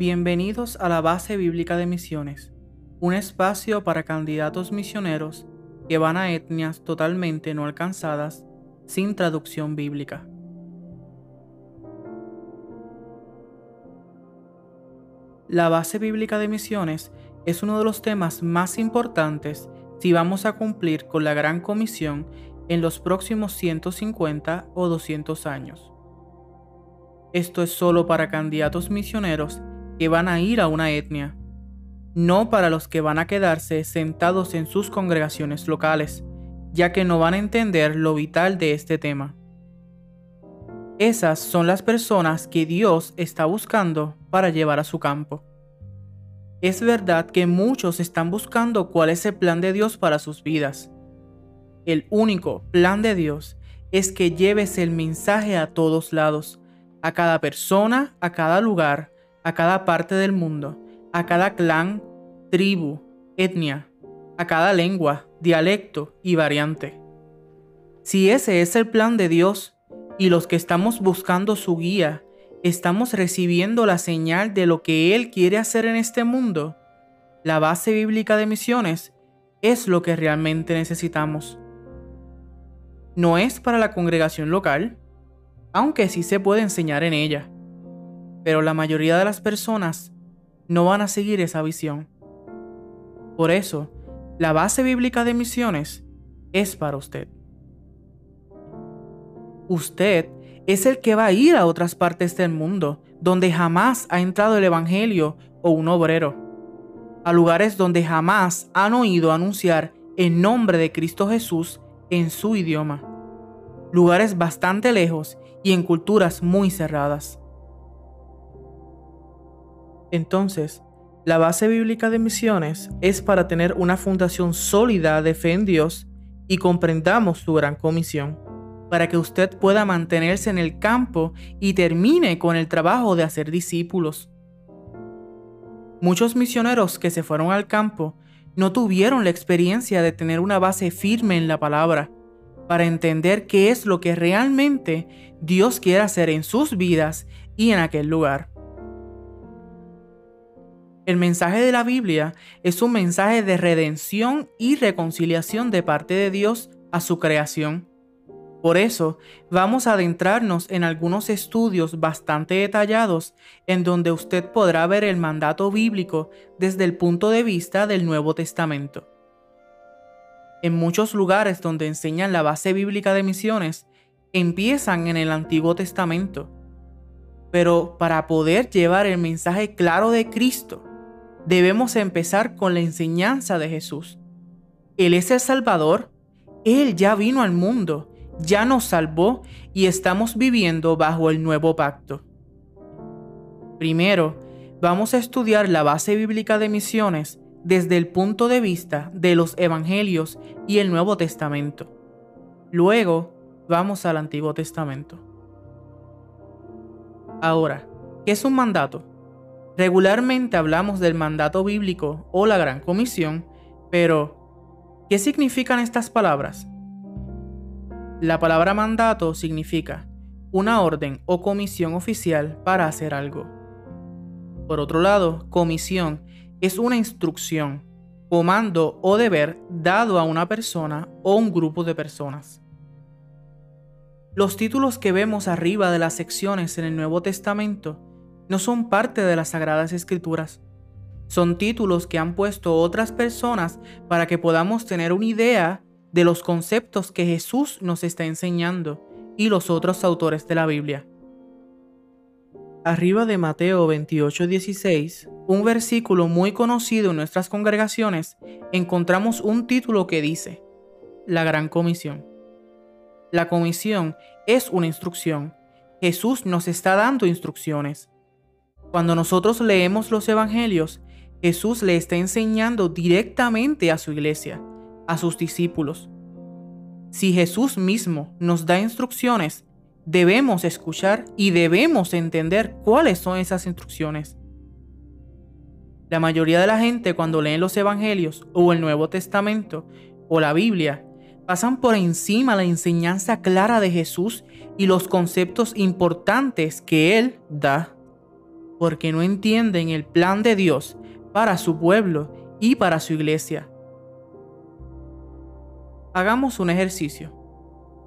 Bienvenidos a la Base Bíblica de Misiones, un espacio para candidatos misioneros que van a etnias totalmente no alcanzadas sin traducción bíblica. La base bíblica de misiones es uno de los temas más importantes si vamos a cumplir con la gran comisión en los próximos 150 o 200 años. Esto es solo para candidatos misioneros que van a ir a una etnia, no para los que van a quedarse sentados en sus congregaciones locales, ya que no van a entender lo vital de este tema. Esas son las personas que Dios está buscando para llevar a su campo. Es verdad que muchos están buscando cuál es el plan de Dios para sus vidas. El único plan de Dios es que lleves el mensaje a todos lados, a cada persona, a cada lugar, a cada parte del mundo, a cada clan, tribu, etnia, a cada lengua, dialecto y variante. Si ese es el plan de Dios y los que estamos buscando su guía, estamos recibiendo la señal de lo que Él quiere hacer en este mundo, la base bíblica de misiones es lo que realmente necesitamos. No es para la congregación local, aunque sí se puede enseñar en ella pero la mayoría de las personas no van a seguir esa visión. Por eso, la base bíblica de misiones es para usted. Usted es el que va a ir a otras partes del mundo donde jamás ha entrado el Evangelio o un obrero, a lugares donde jamás han oído anunciar el nombre de Cristo Jesús en su idioma, lugares bastante lejos y en culturas muy cerradas. Entonces, la base bíblica de misiones es para tener una fundación sólida de fe en Dios y comprendamos su gran comisión, para que usted pueda mantenerse en el campo y termine con el trabajo de hacer discípulos. Muchos misioneros que se fueron al campo no tuvieron la experiencia de tener una base firme en la palabra, para entender qué es lo que realmente Dios quiere hacer en sus vidas y en aquel lugar. El mensaje de la Biblia es un mensaje de redención y reconciliación de parte de Dios a su creación. Por eso, vamos a adentrarnos en algunos estudios bastante detallados en donde usted podrá ver el mandato bíblico desde el punto de vista del Nuevo Testamento. En muchos lugares donde enseñan la base bíblica de misiones, empiezan en el Antiguo Testamento. Pero para poder llevar el mensaje claro de Cristo, debemos empezar con la enseñanza de Jesús. Él es el Salvador, Él ya vino al mundo, ya nos salvó y estamos viviendo bajo el nuevo pacto. Primero, vamos a estudiar la base bíblica de misiones desde el punto de vista de los Evangelios y el Nuevo Testamento. Luego, vamos al Antiguo Testamento. Ahora, ¿qué es un mandato? Regularmente hablamos del mandato bíblico o la gran comisión, pero ¿qué significan estas palabras? La palabra mandato significa una orden o comisión oficial para hacer algo. Por otro lado, comisión es una instrucción, comando o deber dado a una persona o un grupo de personas. Los títulos que vemos arriba de las secciones en el Nuevo Testamento no son parte de las Sagradas Escrituras. Son títulos que han puesto otras personas para que podamos tener una idea de los conceptos que Jesús nos está enseñando y los otros autores de la Biblia. Arriba de Mateo 28:16, un versículo muy conocido en nuestras congregaciones, encontramos un título que dice, La Gran Comisión. La comisión es una instrucción. Jesús nos está dando instrucciones. Cuando nosotros leemos los evangelios, Jesús le está enseñando directamente a su iglesia, a sus discípulos. Si Jesús mismo nos da instrucciones, debemos escuchar y debemos entender cuáles son esas instrucciones. La mayoría de la gente cuando leen los evangelios o el Nuevo Testamento o la Biblia, pasan por encima la enseñanza clara de Jesús y los conceptos importantes que Él da. Porque no entienden el plan de Dios para su pueblo y para su iglesia. Hagamos un ejercicio.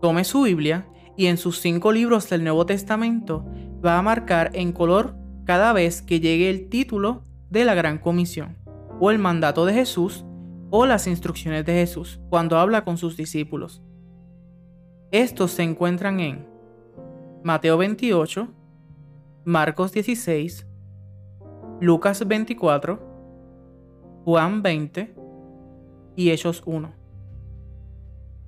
Tome su Biblia y en sus cinco libros del Nuevo Testamento va a marcar en color cada vez que llegue el título de la Gran Comisión, o el mandato de Jesús, o las instrucciones de Jesús cuando habla con sus discípulos. Estos se encuentran en Mateo 28, Marcos 16, Lucas 24, Juan 20 y Hechos 1.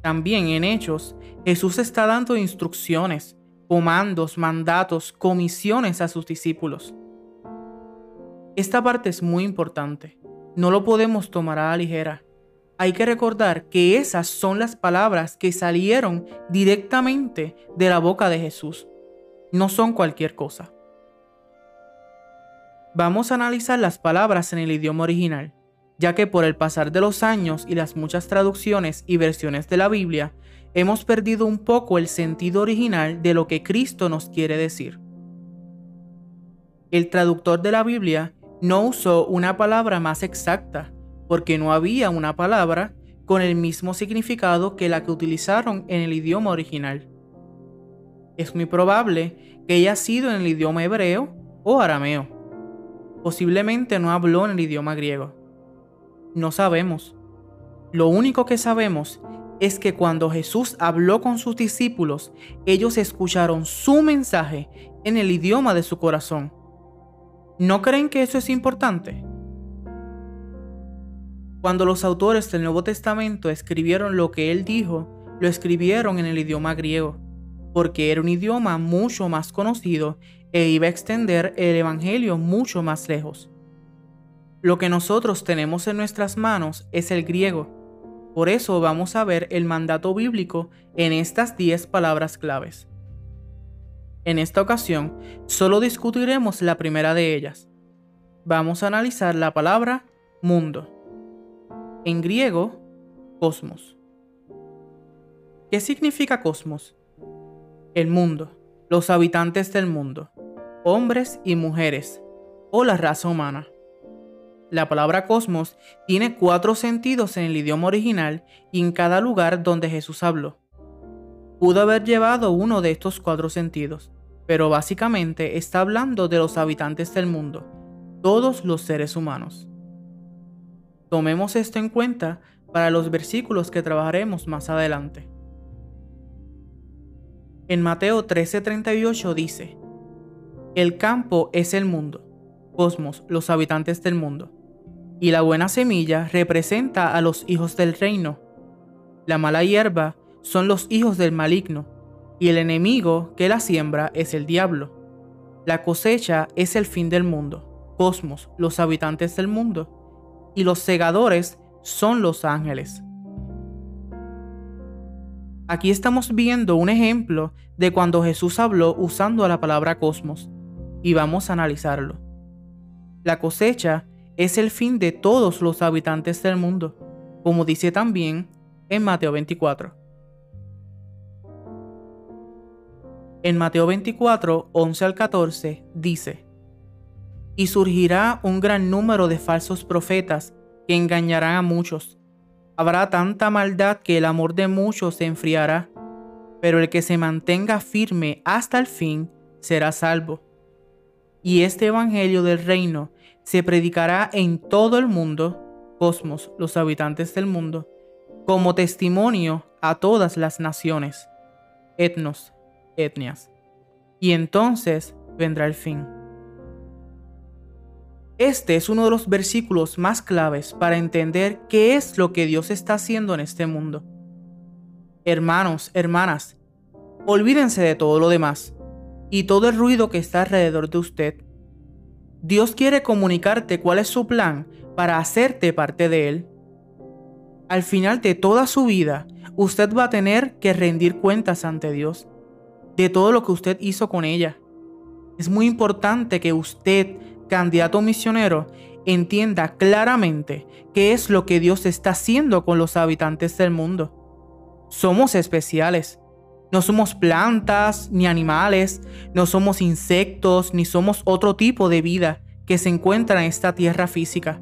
También en Hechos, Jesús está dando instrucciones, comandos, mandatos, comisiones a sus discípulos. Esta parte es muy importante. No lo podemos tomar a la ligera. Hay que recordar que esas son las palabras que salieron directamente de la boca de Jesús. No son cualquier cosa. Vamos a analizar las palabras en el idioma original ya que por el pasar de los años y las muchas traducciones y versiones de la Biblia, hemos perdido un poco el sentido original de lo que Cristo nos quiere decir. El traductor de la Biblia no usó una palabra más exacta, porque no había una palabra con el mismo significado que la que utilizaron en el idioma original. Es muy probable que haya sido en el idioma hebreo o arameo. Posiblemente no habló en el idioma griego. No sabemos. Lo único que sabemos es que cuando Jesús habló con sus discípulos, ellos escucharon su mensaje en el idioma de su corazón. ¿No creen que eso es importante? Cuando los autores del Nuevo Testamento escribieron lo que él dijo, lo escribieron en el idioma griego, porque era un idioma mucho más conocido e iba a extender el Evangelio mucho más lejos. Lo que nosotros tenemos en nuestras manos es el griego. Por eso vamos a ver el mandato bíblico en estas 10 palabras claves. En esta ocasión, solo discutiremos la primera de ellas. Vamos a analizar la palabra mundo. En griego, cosmos. ¿Qué significa cosmos? El mundo, los habitantes del mundo, hombres y mujeres, o la raza humana. La palabra cosmos tiene cuatro sentidos en el idioma original y en cada lugar donde Jesús habló. Pudo haber llevado uno de estos cuatro sentidos, pero básicamente está hablando de los habitantes del mundo, todos los seres humanos. Tomemos esto en cuenta para los versículos que trabajaremos más adelante. En Mateo 13:38 dice, El campo es el mundo, cosmos, los habitantes del mundo y la buena semilla representa a los hijos del reino. La mala hierba son los hijos del maligno, y el enemigo que la siembra es el diablo. La cosecha es el fin del mundo, cosmos, los habitantes del mundo, y los segadores son los ángeles. Aquí estamos viendo un ejemplo de cuando Jesús habló usando la palabra cosmos, y vamos a analizarlo. La cosecha es el fin de todos los habitantes del mundo, como dice también en Mateo 24. En Mateo 24, 11 al 14 dice, Y surgirá un gran número de falsos profetas que engañarán a muchos. Habrá tanta maldad que el amor de muchos se enfriará, pero el que se mantenga firme hasta el fin será salvo. Y este Evangelio del reino se predicará en todo el mundo, cosmos, los habitantes del mundo, como testimonio a todas las naciones, etnos, etnias. Y entonces vendrá el fin. Este es uno de los versículos más claves para entender qué es lo que Dios está haciendo en este mundo. Hermanos, hermanas, olvídense de todo lo demás y todo el ruido que está alrededor de usted Dios quiere comunicarte cuál es su plan para hacerte parte de Él. Al final de toda su vida, usted va a tener que rendir cuentas ante Dios de todo lo que usted hizo con ella. Es muy importante que usted, candidato misionero, entienda claramente qué es lo que Dios está haciendo con los habitantes del mundo. Somos especiales. No somos plantas ni animales, no somos insectos ni somos otro tipo de vida que se encuentra en esta tierra física.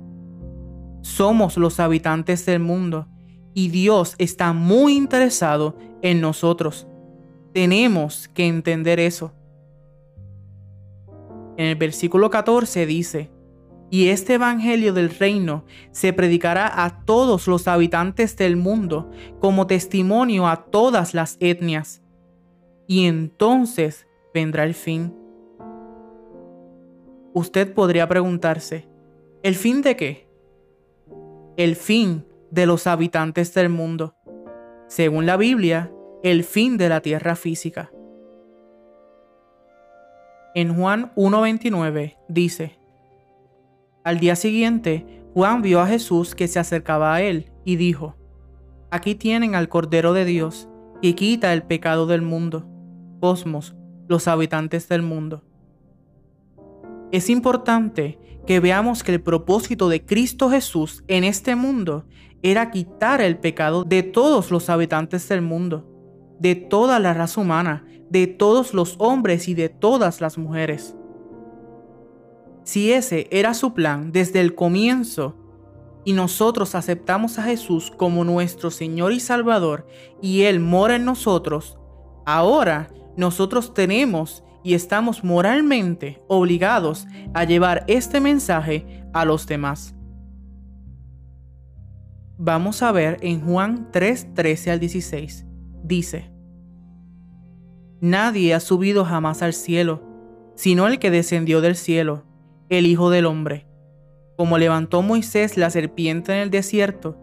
Somos los habitantes del mundo y Dios está muy interesado en nosotros. Tenemos que entender eso. En el versículo 14 dice, y este Evangelio del reino se predicará a todos los habitantes del mundo como testimonio a todas las etnias. Y entonces vendrá el fin. Usted podría preguntarse, ¿el fin de qué? El fin de los habitantes del mundo. Según la Biblia, el fin de la tierra física. En Juan 1.29 dice, Al día siguiente, Juan vio a Jesús que se acercaba a él y dijo, Aquí tienen al Cordero de Dios, que quita el pecado del mundo. Cosmos, los habitantes del mundo. Es importante que veamos que el propósito de Cristo Jesús en este mundo era quitar el pecado de todos los habitantes del mundo, de toda la raza humana, de todos los hombres y de todas las mujeres. Si ese era su plan desde el comienzo, y nosotros aceptamos a Jesús como nuestro Señor y Salvador, y Él mora en nosotros, ahora nosotros tenemos y estamos moralmente obligados a llevar este mensaje a los demás. Vamos a ver en Juan 3, 13 al 16. Dice, Nadie ha subido jamás al cielo, sino el que descendió del cielo, el Hijo del Hombre. Como levantó Moisés la serpiente en el desierto,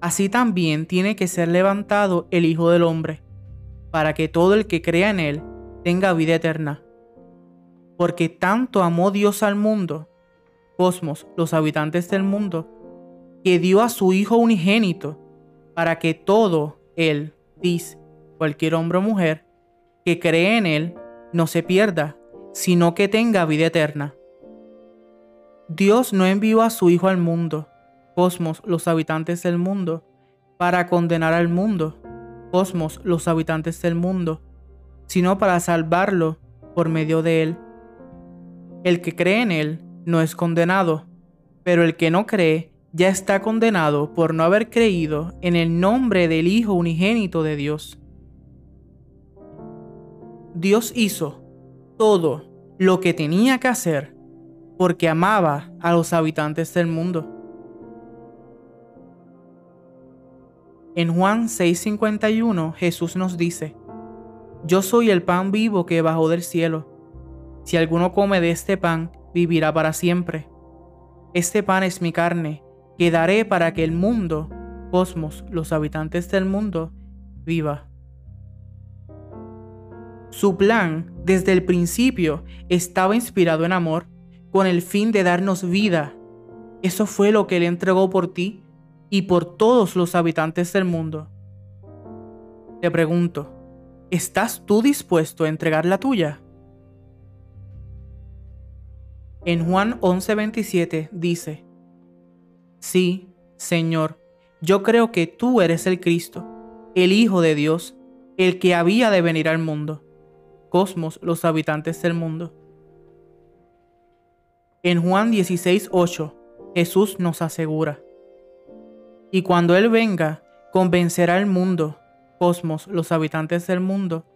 así también tiene que ser levantado el Hijo del Hombre, para que todo el que crea en él tenga vida eterna. Porque tanto amó Dios al mundo, cosmos, los habitantes del mundo, que dio a su Hijo unigénito, para que todo él, dice, cualquier hombre o mujer, que cree en Él no se pierda, sino que tenga vida eterna. Dios no envió a su Hijo al mundo, cosmos, los habitantes del mundo, para condenar al mundo, los habitantes del mundo, sino para salvarlo por medio de Él. El que cree en Él no es condenado, pero el que no cree ya está condenado por no haber creído en el nombre del Hijo unigénito de Dios. Dios hizo todo lo que tenía que hacer porque amaba a los habitantes del mundo. En Juan 6:51 Jesús nos dice, Yo soy el pan vivo que bajó del cielo. Si alguno come de este pan, vivirá para siempre. Este pan es mi carne, que daré para que el mundo, cosmos, los habitantes del mundo, viva. Su plan, desde el principio, estaba inspirado en amor, con el fin de darnos vida. Eso fue lo que Él entregó por ti y por todos los habitantes del mundo. Te pregunto, ¿estás tú dispuesto a entregar la tuya? En Juan 11:27 dice, Sí, Señor, yo creo que tú eres el Cristo, el Hijo de Dios, el que había de venir al mundo cosmos los habitantes del mundo. En Juan 16:8, Jesús nos asegura, y cuando Él venga, convencerá al mundo, cosmos los habitantes del mundo,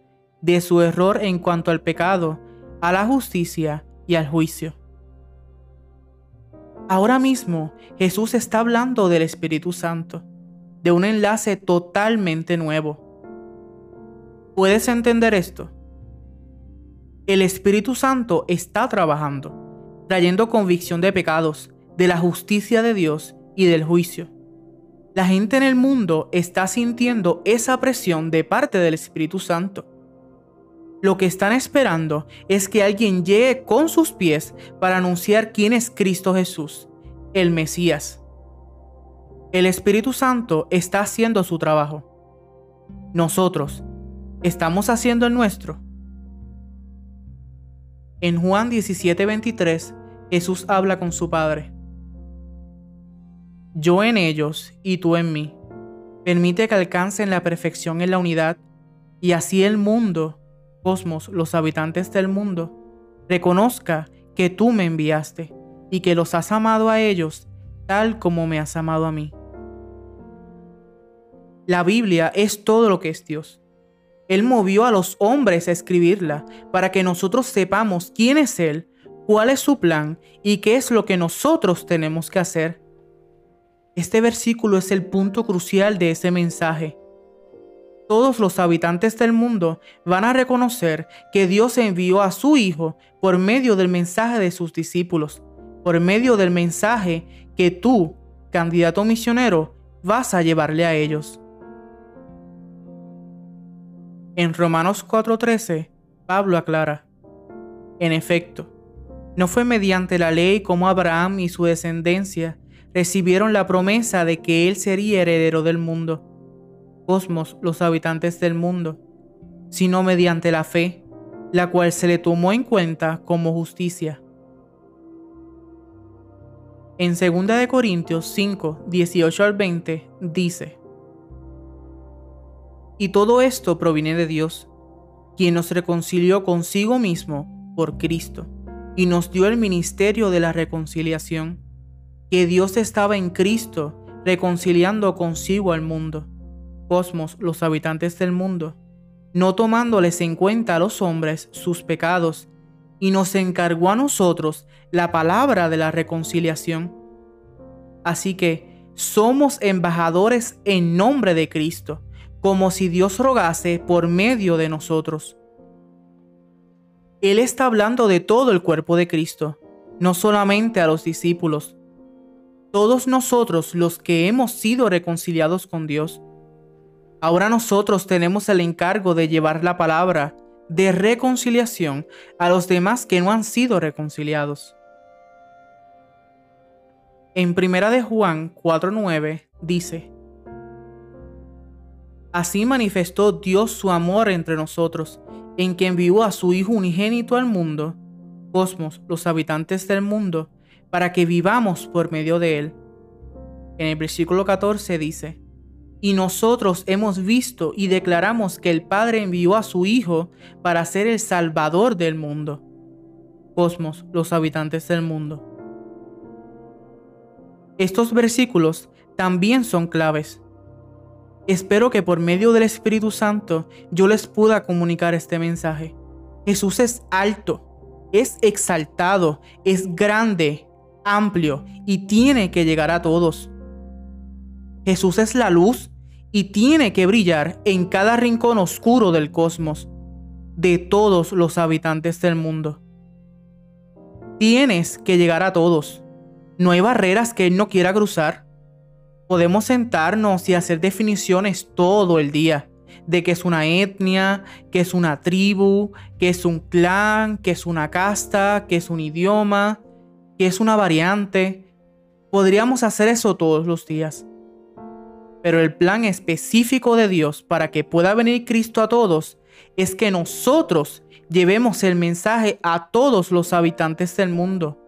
de su error en cuanto al pecado, a la justicia y al juicio. Ahora mismo Jesús está hablando del Espíritu Santo, de un enlace totalmente nuevo. ¿Puedes entender esto? el Espíritu Santo está trabajando, trayendo convicción de pecados, de la justicia de Dios y del juicio. La gente en el mundo está sintiendo esa presión de parte del Espíritu Santo. Lo que están esperando es que alguien llegue con sus pies para anunciar quién es Cristo Jesús, el Mesías. El Espíritu Santo está haciendo su trabajo. Nosotros, ¿estamos haciendo el nuestro? En Juan 17:23, Jesús habla con su Padre. Yo en ellos y tú en mí. Permite que alcancen la perfección en la unidad, y así el mundo, cosmos, los habitantes del mundo, reconozca que tú me enviaste y que los has amado a ellos tal como me has amado a mí. La Biblia es todo lo que es Dios. Él movió a los hombres a escribirla para que nosotros sepamos quién es Él, cuál es su plan y qué es lo que nosotros tenemos que hacer. Este versículo es el punto crucial de ese mensaje. Todos los habitantes del mundo van a reconocer que Dios envió a su Hijo por medio del mensaje de sus discípulos, por medio del mensaje que tú, candidato misionero, vas a llevarle a ellos. En Romanos 4:13, Pablo aclara, en efecto, no fue mediante la ley como Abraham y su descendencia recibieron la promesa de que él sería heredero del mundo, cosmos los habitantes del mundo, sino mediante la fe, la cual se le tomó en cuenta como justicia. En 2 Corintios 5, 18 al 20 dice, Y todo esto proviene de Dios, quien nos reconcilió consigo mismo por Cristo, y nos dio el ministerio de la reconciliación, que Dios estaba en Cristo reconciliando consigo al mundo, cosmos, los habitantes del mundo, no tomándoles en cuenta a los hombres sus pecados, y nos encargó a nosotros la palabra de la reconciliación. Así que somos embajadores en nombre de Cristo, como si Dios rogase por medio de nosotros. Él está hablando de todo el cuerpo de Cristo, no solamente a los discípulos. Todos nosotros los que hemos sido reconciliados con Dios. Ahora nosotros tenemos el encargo de llevar la palabra de reconciliación a los demás que no han sido reconciliados. En Primera de Juan 4:9 dice: Así manifestó Dios su amor entre nosotros, en que envió a su Hijo unigénito al mundo, cosmos, los habitantes del mundo, para que vivamos por medio de él. En el versículo 14 dice: y nosotros hemos visto y declaramos que el Padre envió a su Hijo para ser el Salvador del mundo. Cosmos, los habitantes del mundo. Estos versículos también son claves. Espero que por medio del Espíritu Santo yo les pueda comunicar este mensaje. Jesús es alto, es exaltado, es grande, amplio y tiene que llegar a todos. Jesús es la luz y tiene que brillar en cada rincón oscuro del cosmos, de todos los habitantes del mundo. Tienes que llegar a todos. No hay barreras que Él no quiera cruzar. Podemos sentarnos y hacer definiciones todo el día de que es una etnia, que es una tribu, que es un clan, que es una casta, que es un idioma, que es una variante. Podríamos hacer eso todos los días. Pero el plan específico de Dios para que pueda venir Cristo a todos es que nosotros llevemos el mensaje a todos los habitantes del mundo.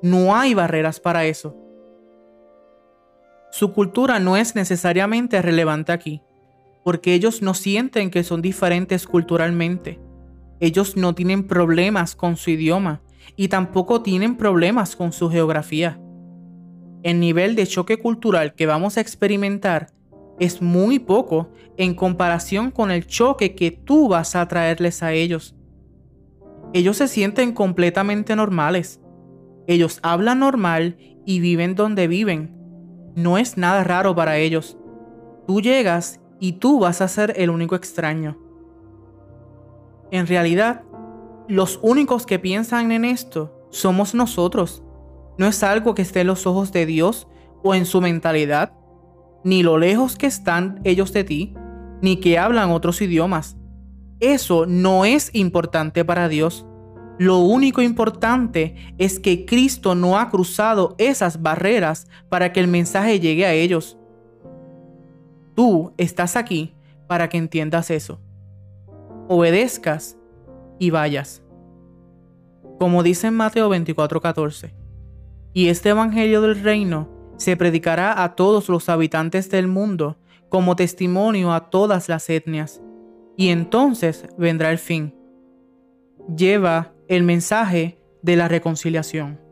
No hay barreras para eso. Su cultura no es necesariamente relevante aquí, porque ellos no sienten que son diferentes culturalmente. Ellos no tienen problemas con su idioma y tampoco tienen problemas con su geografía el nivel de choque cultural que vamos a experimentar es muy poco en comparación con el choque que tú vas a traerles a ellos. Ellos se sienten completamente normales. Ellos hablan normal y viven donde viven. No es nada raro para ellos. Tú llegas y tú vas a ser el único extraño. En realidad, los únicos que piensan en esto somos nosotros no es algo que esté en los ojos de Dios o en su mentalidad, ni lo lejos que están ellos de ti, ni que hablan otros idiomas. Eso no es importante para Dios. Lo único importante es que Cristo no ha cruzado esas barreras para que el mensaje llegue a ellos. Tú estás aquí para que entiendas eso. Obedezcas y vayas. Como dice en Mateo 24:14 y este Evangelio del Reino se predicará a todos los habitantes del mundo como testimonio a todas las etnias. y entonces vendrá el fin. Lleva el mensaje de la reconciliación.